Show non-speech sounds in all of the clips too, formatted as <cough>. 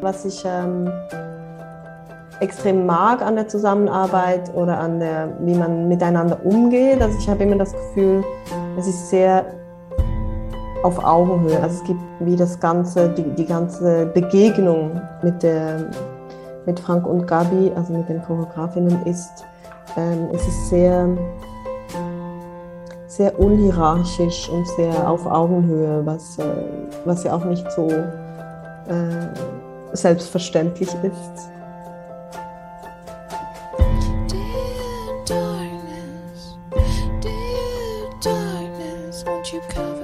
Was ich ähm, extrem mag an der Zusammenarbeit oder an der, wie man miteinander umgeht, also ich habe immer das Gefühl, es ist sehr auf Augenhöhe. Also es gibt wie das ganze, die, die ganze Begegnung mit, der, mit Frank und Gabi, also mit den Choreografinnen, ist, ähm, es ist sehr, sehr unhierarchisch und sehr auf Augenhöhe, was, äh, was ja auch nicht so äh, selbstverständlich ist.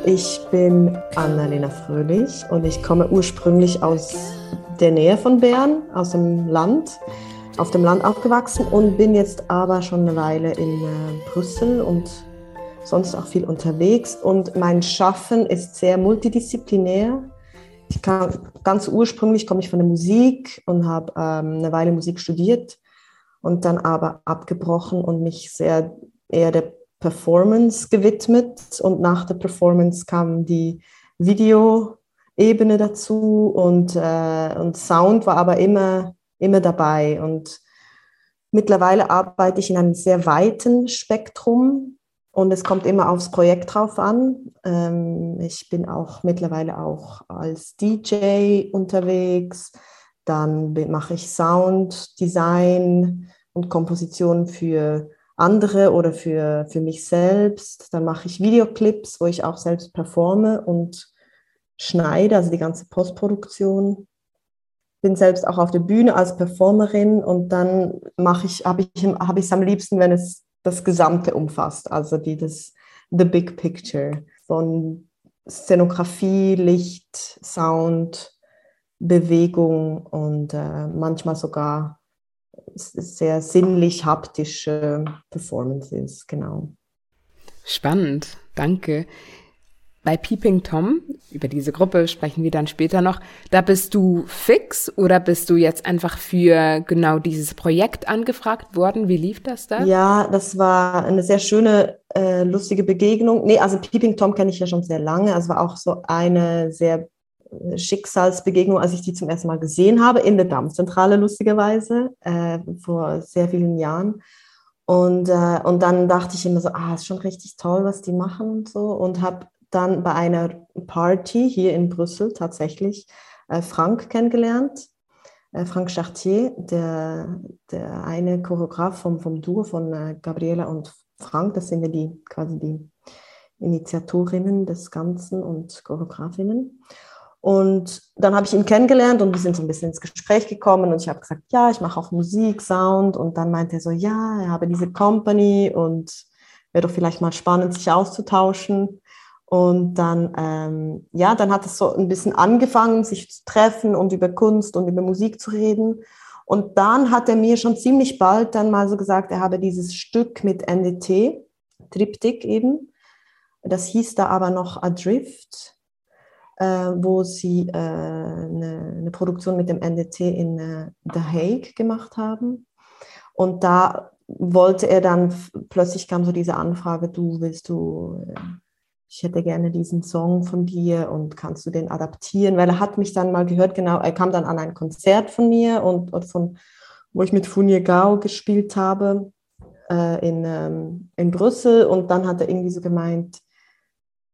Ich bin Annalena Fröhlich und ich komme ursprünglich aus der Nähe von Bern, aus dem Land, auf dem Land aufgewachsen und bin jetzt aber schon eine Weile in äh, Brüssel und sonst auch viel unterwegs. Und mein Schaffen ist sehr multidisziplinär. Ich kann, ganz ursprünglich komme ich von der Musik und habe ähm, eine Weile Musik studiert und dann aber abgebrochen und mich sehr eher der Performance gewidmet und nach der Performance kam die Videoebene dazu und, äh, und Sound war aber immer, immer dabei. Und mittlerweile arbeite ich in einem sehr weiten Spektrum und es kommt immer aufs Projekt drauf an. Ähm, ich bin auch mittlerweile auch als DJ unterwegs. Dann mache ich Sound, Design und Komposition für andere oder für, für mich selbst. Dann mache ich Videoclips, wo ich auch selbst performe und schneide, also die ganze Postproduktion. Bin selbst auch auf der Bühne als Performerin und dann mache ich, habe ich es hab am liebsten, wenn es das Gesamte umfasst, also die, das The Big Picture von Szenografie, Licht, Sound, Bewegung und äh, manchmal sogar sehr sinnlich haptische Performances, genau. Spannend, danke. Bei Peeping Tom, über diese Gruppe sprechen wir dann später noch, da bist du fix oder bist du jetzt einfach für genau dieses Projekt angefragt worden? Wie lief das da? Ja, das war eine sehr schöne, äh, lustige Begegnung. Nee, also Peeping Tom kenne ich ja schon sehr lange. Also war auch so eine sehr Schicksalsbegegnung, als ich die zum ersten Mal gesehen habe, in der Dammzentrale lustigerweise, äh, vor sehr vielen Jahren. Und, äh, und dann dachte ich immer so, ah, ist schon richtig toll, was die machen und so. Und habe dann bei einer Party hier in Brüssel tatsächlich äh, Frank kennengelernt. Äh, Frank Chartier, der, der eine Choreograf vom, vom Duo von äh, Gabriela und Frank, das sind ja die quasi die Initiatorinnen des Ganzen und Choreografinnen. Und dann habe ich ihn kennengelernt und wir sind so ein bisschen ins Gespräch gekommen und ich habe gesagt, ja, ich mache auch Musik, Sound. Und dann meinte er so, ja, er habe diese Company und wäre doch vielleicht mal spannend, sich auszutauschen. Und dann, ähm, ja, dann hat es so ein bisschen angefangen, sich zu treffen und über Kunst und über Musik zu reden. Und dann hat er mir schon ziemlich bald dann mal so gesagt, er habe dieses Stück mit NDT, Triptych eben. Das hieß da aber noch Adrift äh, wo sie äh, eine, eine, Produktion mit dem NDT in äh, The Hague gemacht haben. Und da wollte er dann, plötzlich kam so diese Anfrage, du willst du, äh, ich hätte gerne diesen Song von dir und kannst du den adaptieren? Weil er hat mich dann mal gehört, genau, er kam dann an ein Konzert von mir und, und von, wo ich mit Funye Gao gespielt habe äh, in, ähm, in Brüssel und dann hat er irgendwie so gemeint,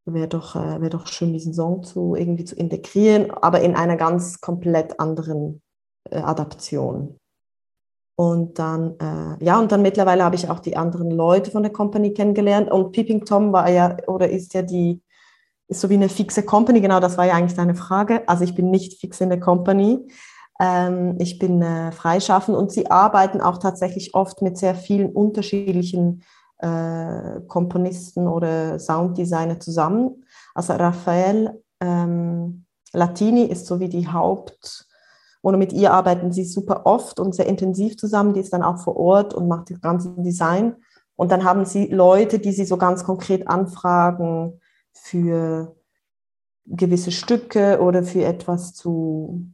wäre doch, äh, wär doch schön, diesen Song zu irgendwie zu integrieren, aber in einer ganz komplett anderen äh, Adaption. Und dann, äh, ja, und dann mittlerweile habe ich auch die anderen Leute von der Company kennengelernt. Und Peeping Tom war ja oder ist ja die, ist so wie eine fixe Company, genau, das war ja eigentlich deine Frage. Also ich bin nicht fix in der Company. Ähm, ich bin äh, freischaffend und sie arbeiten auch tatsächlich oft mit sehr vielen unterschiedlichen äh, Komponisten oder Sounddesigner zusammen. Also Raphael ähm, Latini ist so wie die Haupt- oder mit ihr arbeiten sie super oft und sehr intensiv zusammen. Die ist dann auch vor Ort und macht das ganze Design. Und dann haben sie Leute, die sie so ganz konkret anfragen für gewisse Stücke oder für etwas zu,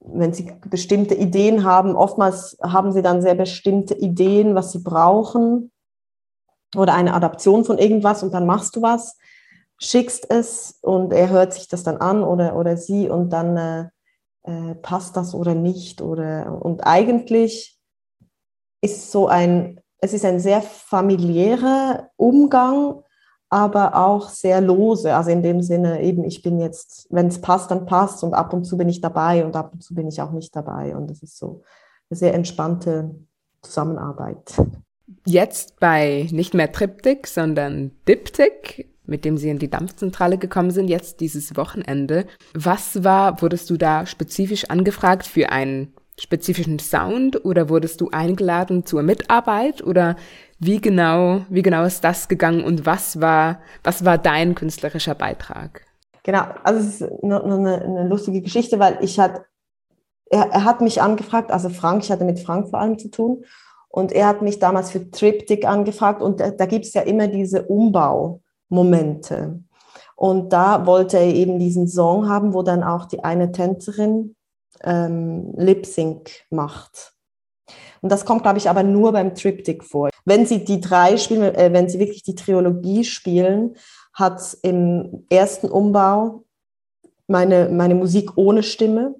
wenn sie bestimmte Ideen haben. Oftmals haben sie dann sehr bestimmte Ideen, was sie brauchen. oder eine Adaption von irgendwas und dann machst du was, schickst es und er hört sich das dann an oder, oder sie und dann äh, äh, passt das oder nicht. Oder, und eigentlich ist so ein, es ist ein sehr familiärer Umgang, aber auch sehr lose. Also in dem Sinne eben, ich bin jetzt, wenn es passt, dann passt und ab und zu bin ich dabei und ab und zu bin ich auch nicht dabei. Und es ist so eine sehr entspannte Zusammenarbeit. Jetzt bei nicht mehr Triptych, sondern Diptych, mit dem Sie in die Dampfzentrale gekommen sind, jetzt dieses Wochenende. Was war, wurdest du da spezifisch angefragt für einen spezifischen Sound oder wurdest du eingeladen zur Mitarbeit oder wie genau, wie genau ist das gegangen und was war, was war dein künstlerischer Beitrag? Genau, also es ist eine, eine, eine lustige Geschichte, weil ich hat, er, er hat mich angefragt, also Frank, ich hatte mit Frank vor allem zu tun und er hat mich damals für Triptych angefragt und da, da gibt es ja immer diese Umbaumomente. Und da wollte er eben diesen Song haben, wo dann auch die eine Tänzerin ähm, Lip Sync macht. Und das kommt, glaube ich, aber nur beim Triptych vor. Wenn Sie die drei spielen, äh, wenn Sie wirklich die Trilogie spielen, hat im ersten Umbau meine, meine Musik ohne Stimme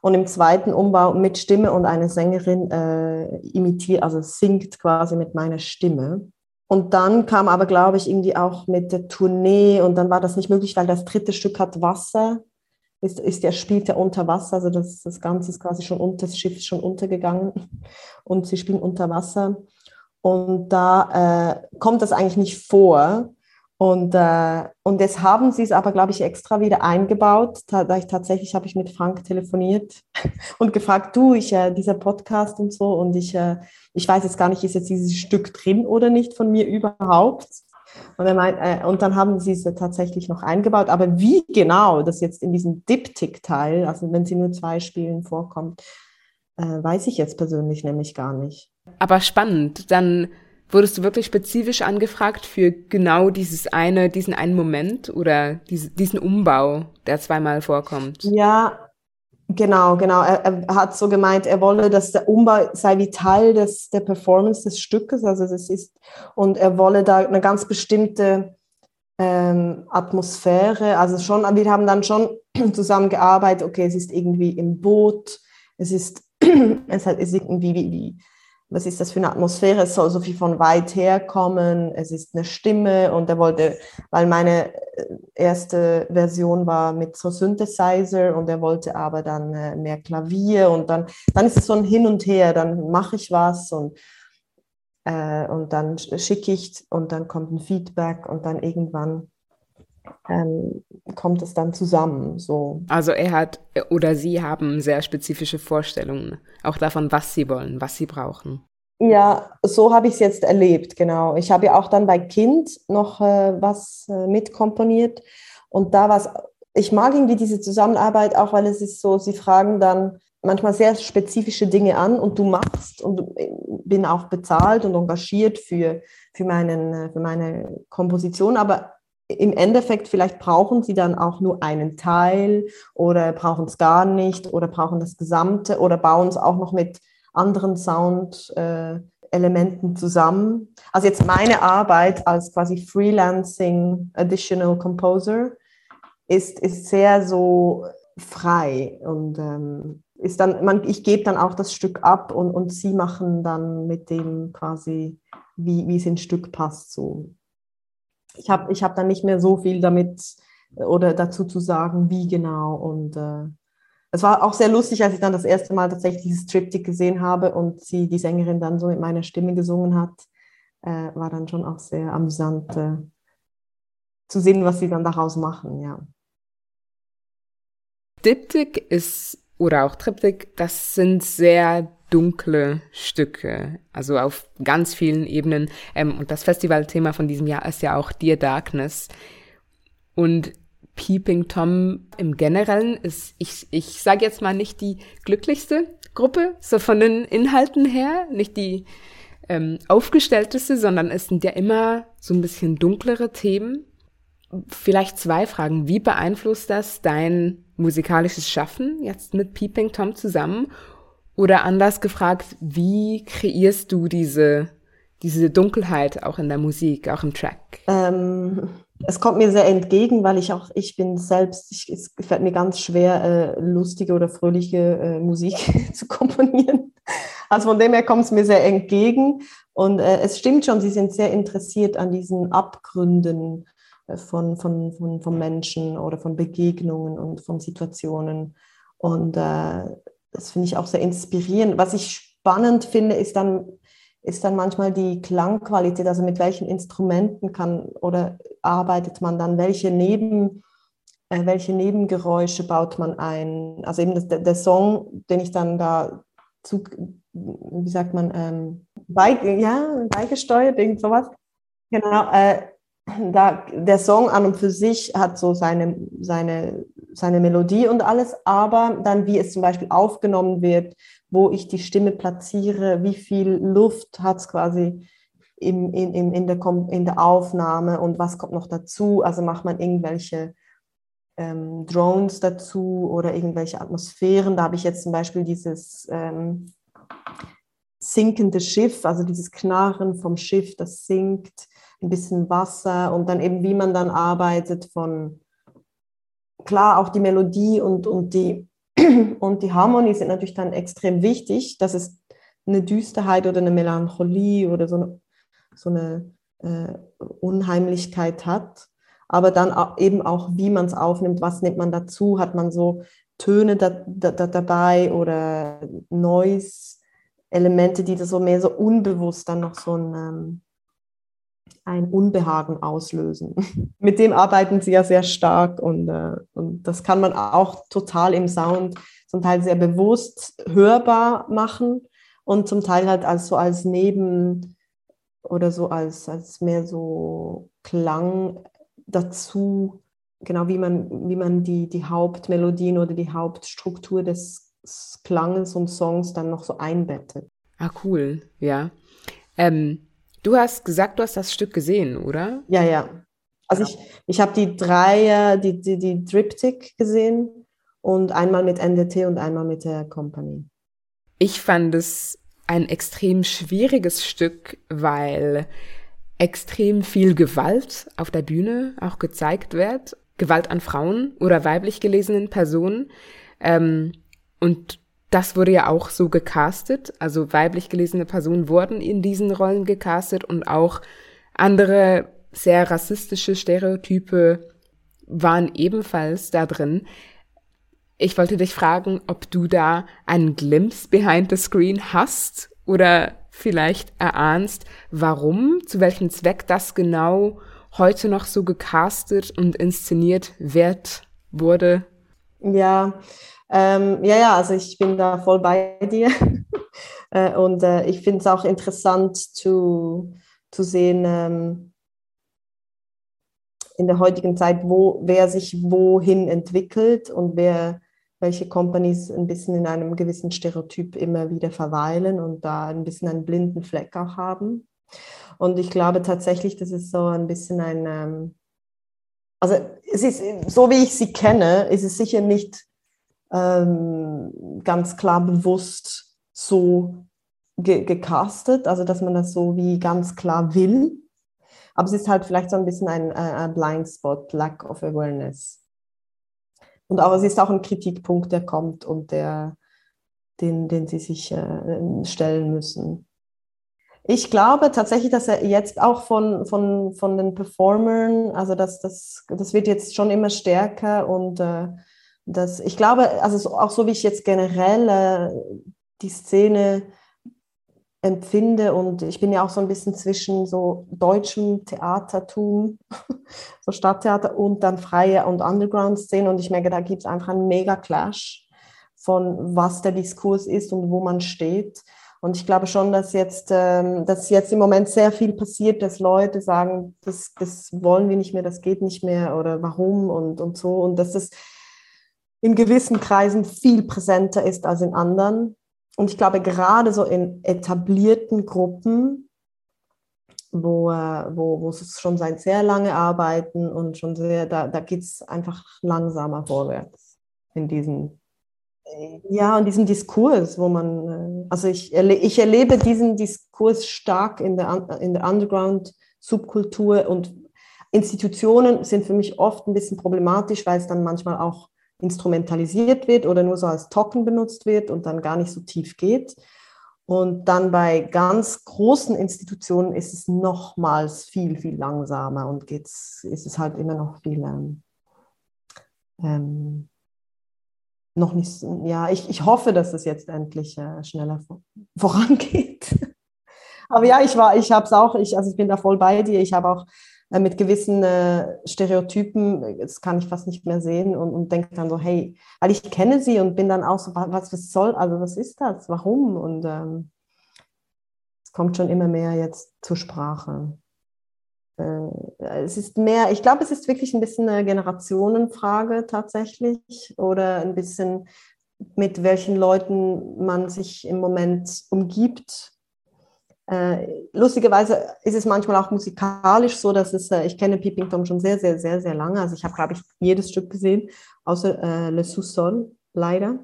und im zweiten Umbau mit Stimme und eine Sängerin äh, imitiert, also singt quasi mit meiner Stimme. Und dann kam aber, glaube ich, irgendwie auch mit der Tournee und dann war das nicht möglich, weil das dritte Stück hat Wasser ist, ist der, spielt ja unter Wasser, also das, das Ganze ist quasi schon unter, das Schiff ist schon untergegangen und sie spielen unter Wasser. Und da äh, kommt das eigentlich nicht vor. Und, äh, und jetzt haben sie es aber, glaube ich, extra wieder eingebaut. Tatsächlich habe ich mit Frank telefoniert <laughs> und gefragt, du, ich, äh, dieser Podcast und so, und ich, äh, ich weiß jetzt gar nicht, ist jetzt dieses Stück drin oder nicht von mir überhaupt. Und, meint, äh, und dann haben sie es tatsächlich noch eingebaut. Aber wie genau das jetzt in diesem Diptych-Teil, also wenn sie nur zwei Spielen vorkommt, äh, weiß ich jetzt persönlich nämlich gar nicht. Aber spannend. Dann wurdest du wirklich spezifisch angefragt für genau dieses eine, diesen einen Moment oder diese, diesen Umbau, der zweimal vorkommt. Ja, Genau, genau. Er, er, hat so gemeint, er wolle, dass der Umbau sei wie Teil des, der Performance des Stückes. Also das ist, und er wolle da eine ganz bestimmte ähm, Atmosphäre. Also schon, wir haben dann schon <clears throat> zusammengearbeitet, okay, es ist irgendwie im Boot, es ist, <clears throat> es ist irgendwie wie, wie was ist das für eine Atmosphäre? Es soll so viel von weit her kommen, es ist eine Stimme. Und er wollte, weil meine äh, erste Version war mit so Synthesizer und er wollte aber dann äh, mehr Klavier. Und dann, dann ist es so ein Hin und Her, dann mache ich was und, äh, und dann schicke ich und dann kommt ein Feedback und dann irgendwann ähm, kommt es dann zusammen. So. Also er hat oder sie haben sehr spezifische Vorstellungen, auch davon, was sie wollen, was sie brauchen. Ja, so habe ich es jetzt erlebt, genau. Ich habe ja auch dann bei Kind noch äh, was äh, mitkomponiert und da war es, ich mag irgendwie diese Zusammenarbeit auch, weil es ist so, sie fragen dann manchmal sehr spezifische Dinge an und du machst und äh, bin auch bezahlt und engagiert für, für, meinen, äh, für meine Komposition, aber im Endeffekt vielleicht brauchen sie dann auch nur einen Teil oder brauchen es gar nicht oder brauchen das Gesamte oder bauen es auch noch mit anderen Sound-Elementen äh, zusammen. Also jetzt meine Arbeit als quasi Freelancing Additional Composer ist, ist sehr so frei und ähm, ist dann, man, ich gebe dann auch das Stück ab und, und sie machen dann mit dem quasi, wie, es ins Stück passt, so ich habe ich hab dann nicht mehr so viel damit äh, oder dazu zu sagen, wie genau. Und äh, es war auch sehr lustig, als ich dann das erste Mal tatsächlich dieses Triptych gesehen habe und sie, die Sängerin, dann so mit meiner Stimme gesungen hat, äh, war dann schon auch sehr amüsant äh, zu sehen, was sie dann daraus machen, ja. Diptych ist oder auch Triptych, das sind sehr dunkle Stücke, also auf ganz vielen Ebenen. Ähm, und das Festivalthema von diesem Jahr ist ja auch Dear Darkness. Und Peeping Tom im Generellen ist, ich, ich sage jetzt mal nicht die glücklichste Gruppe, so von den Inhalten her, nicht die ähm, aufgestellteste, sondern es sind ja immer so ein bisschen dunklere Themen. Vielleicht zwei Fragen. Wie beeinflusst das dein musikalisches Schaffen jetzt mit Peeping Tom zusammen? Oder anders gefragt, wie kreierst du diese, diese Dunkelheit auch in der Musik, auch im Track? Ähm, es kommt mir sehr entgegen, weil ich auch, ich bin selbst, ich, es fällt mir ganz schwer, äh, lustige oder fröhliche äh, Musik <laughs> zu komponieren. Also von dem her kommt es mir sehr entgegen. Und äh, es stimmt schon, Sie sind sehr interessiert an diesen Abgründen äh, von, von, von, von Menschen oder von Begegnungen und von Situationen. Und äh, das finde ich auch sehr inspirierend. Was ich spannend finde, ist dann, ist dann manchmal die Klangqualität, also mit welchen Instrumenten kann oder arbeitet man dann, welche Neben äh, welche Nebengeräusche baut man ein? Also eben das, der, der, Song, den ich dann da zu, wie sagt man, ähm, bei, ja, beigesteuert, irgend sowas. Genau, äh, da, der Song an und für sich hat so seine, seine, seine Melodie und alles, aber dann, wie es zum Beispiel aufgenommen wird, wo ich die Stimme platziere, wie viel Luft hat es quasi im, in, in, in, der, in der Aufnahme und was kommt noch dazu. Also macht man irgendwelche ähm, Drones dazu oder irgendwelche Atmosphären. Da habe ich jetzt zum Beispiel dieses ähm, sinkende Schiff, also dieses Knarren vom Schiff, das sinkt, ein bisschen Wasser und dann eben, wie man dann arbeitet von, klar, auch die Melodie und, und, die, <clears throat> und die Harmonie sind natürlich dann extrem wichtig, dass es eine Düsterheit oder eine Melancholie oder so eine, so eine äh, Unheimlichkeit hat. Aber dann eben auch, wie man es aufnimmt, was nimmt man dazu, hat man so Töne da, da, da dabei oder Noise-Elemente, die da so mehr so unbewusst dann noch so ein, ähm, ein Unbehagen auslösen. <laughs> Mit dem arbeiten sie ja sehr stark und, äh, und das kann man auch total im Sound zum Teil sehr bewusst hörbar machen und zum Teil halt als so als Neben oder so als, als mehr so Klang dazu genau wie man, wie man die, die Hauptmelodien oder die Hauptstruktur des Klanges und Songs dann noch so einbettet. Ah, cool, ja. Ähm, du hast gesagt, du hast das Stück gesehen, oder? Ja, ja. Also ich, ich habe die drei, die, die, die Triptych gesehen und einmal mit NDT und einmal mit der Company. Ich fand es ein extrem schwieriges Stück, weil extrem viel Gewalt auf der Bühne auch gezeigt wird Gewalt an Frauen oder weiblich gelesenen Personen. Ähm, und das wurde ja auch so gecastet. Also weiblich gelesene Personen wurden in diesen Rollen gecastet und auch andere sehr rassistische Stereotype waren ebenfalls da drin. Ich wollte dich fragen, ob du da einen Glimpse behind the screen hast oder vielleicht erahnst, warum, zu welchem Zweck das genau heute noch so gecastet und inszeniert wird, wurde? Ja, ähm, ja, ja, also ich bin da voll bei dir. <laughs> äh, und äh, ich finde es auch interessant zu, zu sehen ähm, in der heutigen Zeit, wo, wer sich wohin entwickelt und wer, welche Companies ein bisschen in einem gewissen Stereotyp immer wieder verweilen und da ein bisschen einen blinden Fleck auch haben. Und ich glaube tatsächlich, das ist so ein bisschen ein, ähm, also es ist, so wie ich sie kenne, ist es sicher nicht ähm, ganz klar bewusst so ge gecastet, also dass man das so wie ganz klar will. Aber es ist halt vielleicht so ein bisschen ein, ein Blind Spot, Lack of Awareness. Und auch es ist auch ein Kritikpunkt, der kommt und der, den, den sie sich äh, stellen müssen. Ich glaube tatsächlich, dass er jetzt auch von, von, von den Performern, also das, das, das wird jetzt schon immer stärker und äh, das, ich glaube, also auch so wie ich jetzt generell äh, die Szene empfinde und ich bin ja auch so ein bisschen zwischen so deutschem Theatertum, <laughs> so Stadttheater und dann freie und Underground-Szene und ich merke, da gibt es einfach einen mega Clash von was der Diskurs ist und wo man steht. Und ich glaube schon, dass jetzt, ähm, dass jetzt im Moment sehr viel passiert, dass Leute sagen, das, das wollen wir nicht mehr, das geht nicht mehr oder warum und, und so. Und dass es in gewissen Kreisen viel präsenter ist als in anderen. Und ich glaube, gerade so in etablierten Gruppen, wo, äh, wo, wo es schon seit sehr lange arbeiten und schon sehr, da, da geht es einfach langsamer vorwärts in diesen ja, und diesem Diskurs, wo man, äh, also ich, erle ich erlebe diesen Diskurs stark in der, in der Underground-Subkultur und Institutionen sind für mich oft ein bisschen problematisch, weil es dann manchmal auch instrumentalisiert wird oder nur so als Token benutzt wird und dann gar nicht so tief geht. Und dann bei ganz großen Institutionen ist es nochmals viel, viel langsamer und geht's, ist es halt immer noch viel ähm, ähm, noch nicht, ja, ich, ich hoffe, dass es jetzt endlich äh, schneller vorangeht. <laughs> Aber ja, ich war, ich habe es auch, ich, also ich bin da voll bei dir. Ich habe auch mit gewissen äh, Stereotypen, das kann ich fast nicht mehr sehen und, und denke dann so, hey, weil ich kenne sie und bin dann auch so, was, was soll, also was ist das, warum? Und ähm, es kommt schon immer mehr jetzt zur Sprache äh, es ist mehr, ich glaube, es ist wirklich ein bisschen eine Generationenfrage tatsächlich oder ein bisschen mit welchen Leuten man sich im Moment umgibt. Äh, lustigerweise ist es manchmal auch musikalisch so, dass es, äh, ich kenne Peeping Tom schon sehr, sehr, sehr, sehr lange. Also ich habe, glaube ich, jedes Stück gesehen, außer äh, Le Sous-Sol, leider.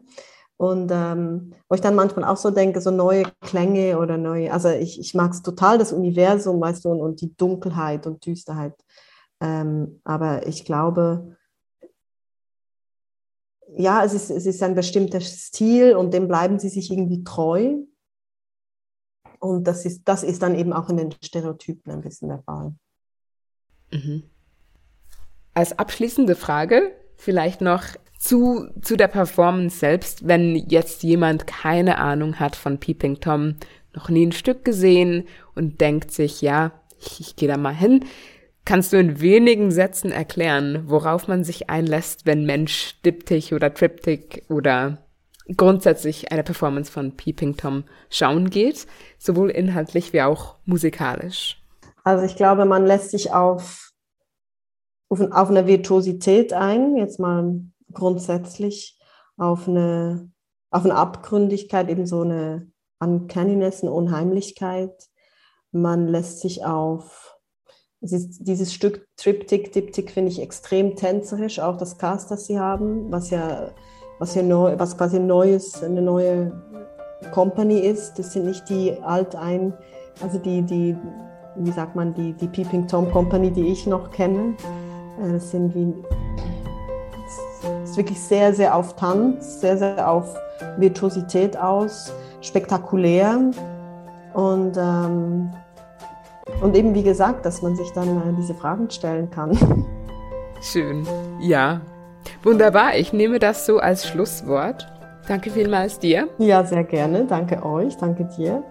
Und ähm, wo ich dann manchmal auch so denke, so neue Klänge oder neue, also ich, ich mag es total, das Universum, weißt du, und, und die Dunkelheit und Düsterheit. Ähm, aber ich glaube, ja, es ist, es ist ein bestimmter Stil und dem bleiben sie sich irgendwie treu. Und das ist, das ist dann eben auch in den Stereotypen ein bisschen der Fall. Mhm. Als abschließende Frage vielleicht noch, zu, zu der Performance selbst, wenn jetzt jemand keine Ahnung hat von Peeping Tom, noch nie ein Stück gesehen und denkt sich, ja, ich, ich gehe da mal hin. Kannst du in wenigen Sätzen erklären, worauf man sich einlässt, wenn Mensch Diptych oder Triptych oder grundsätzlich eine Performance von Peeping Tom schauen geht, sowohl inhaltlich wie auch musikalisch? Also ich glaube, man lässt sich auf, auf, auf eine Virtuosität ein, jetzt mal grundsätzlich auf eine, auf eine Abgründigkeit, eben so eine Uncanniness, eine Unheimlichkeit. Man lässt sich auf, dieses Stück Triptych, Diptych finde ich extrem tänzerisch, auch das Cast, das sie haben, was ja, was ja neu, was quasi neues, eine neue Company ist. Das sind nicht die altein, also die, die, wie sagt man, die, die Peeping Tom Company, die ich noch kenne. Äh, das sind wie ist wirklich sehr, sehr auf Tanz, sehr, sehr auf Virtuosität aus, spektakulär und, ähm, und eben wie gesagt, dass man sich dann äh, diese Fragen stellen kann. Schön, ja. Wunderbar, ich nehme das so als Schlusswort. Danke vielmals dir. Ja, sehr gerne. Danke euch, danke dir.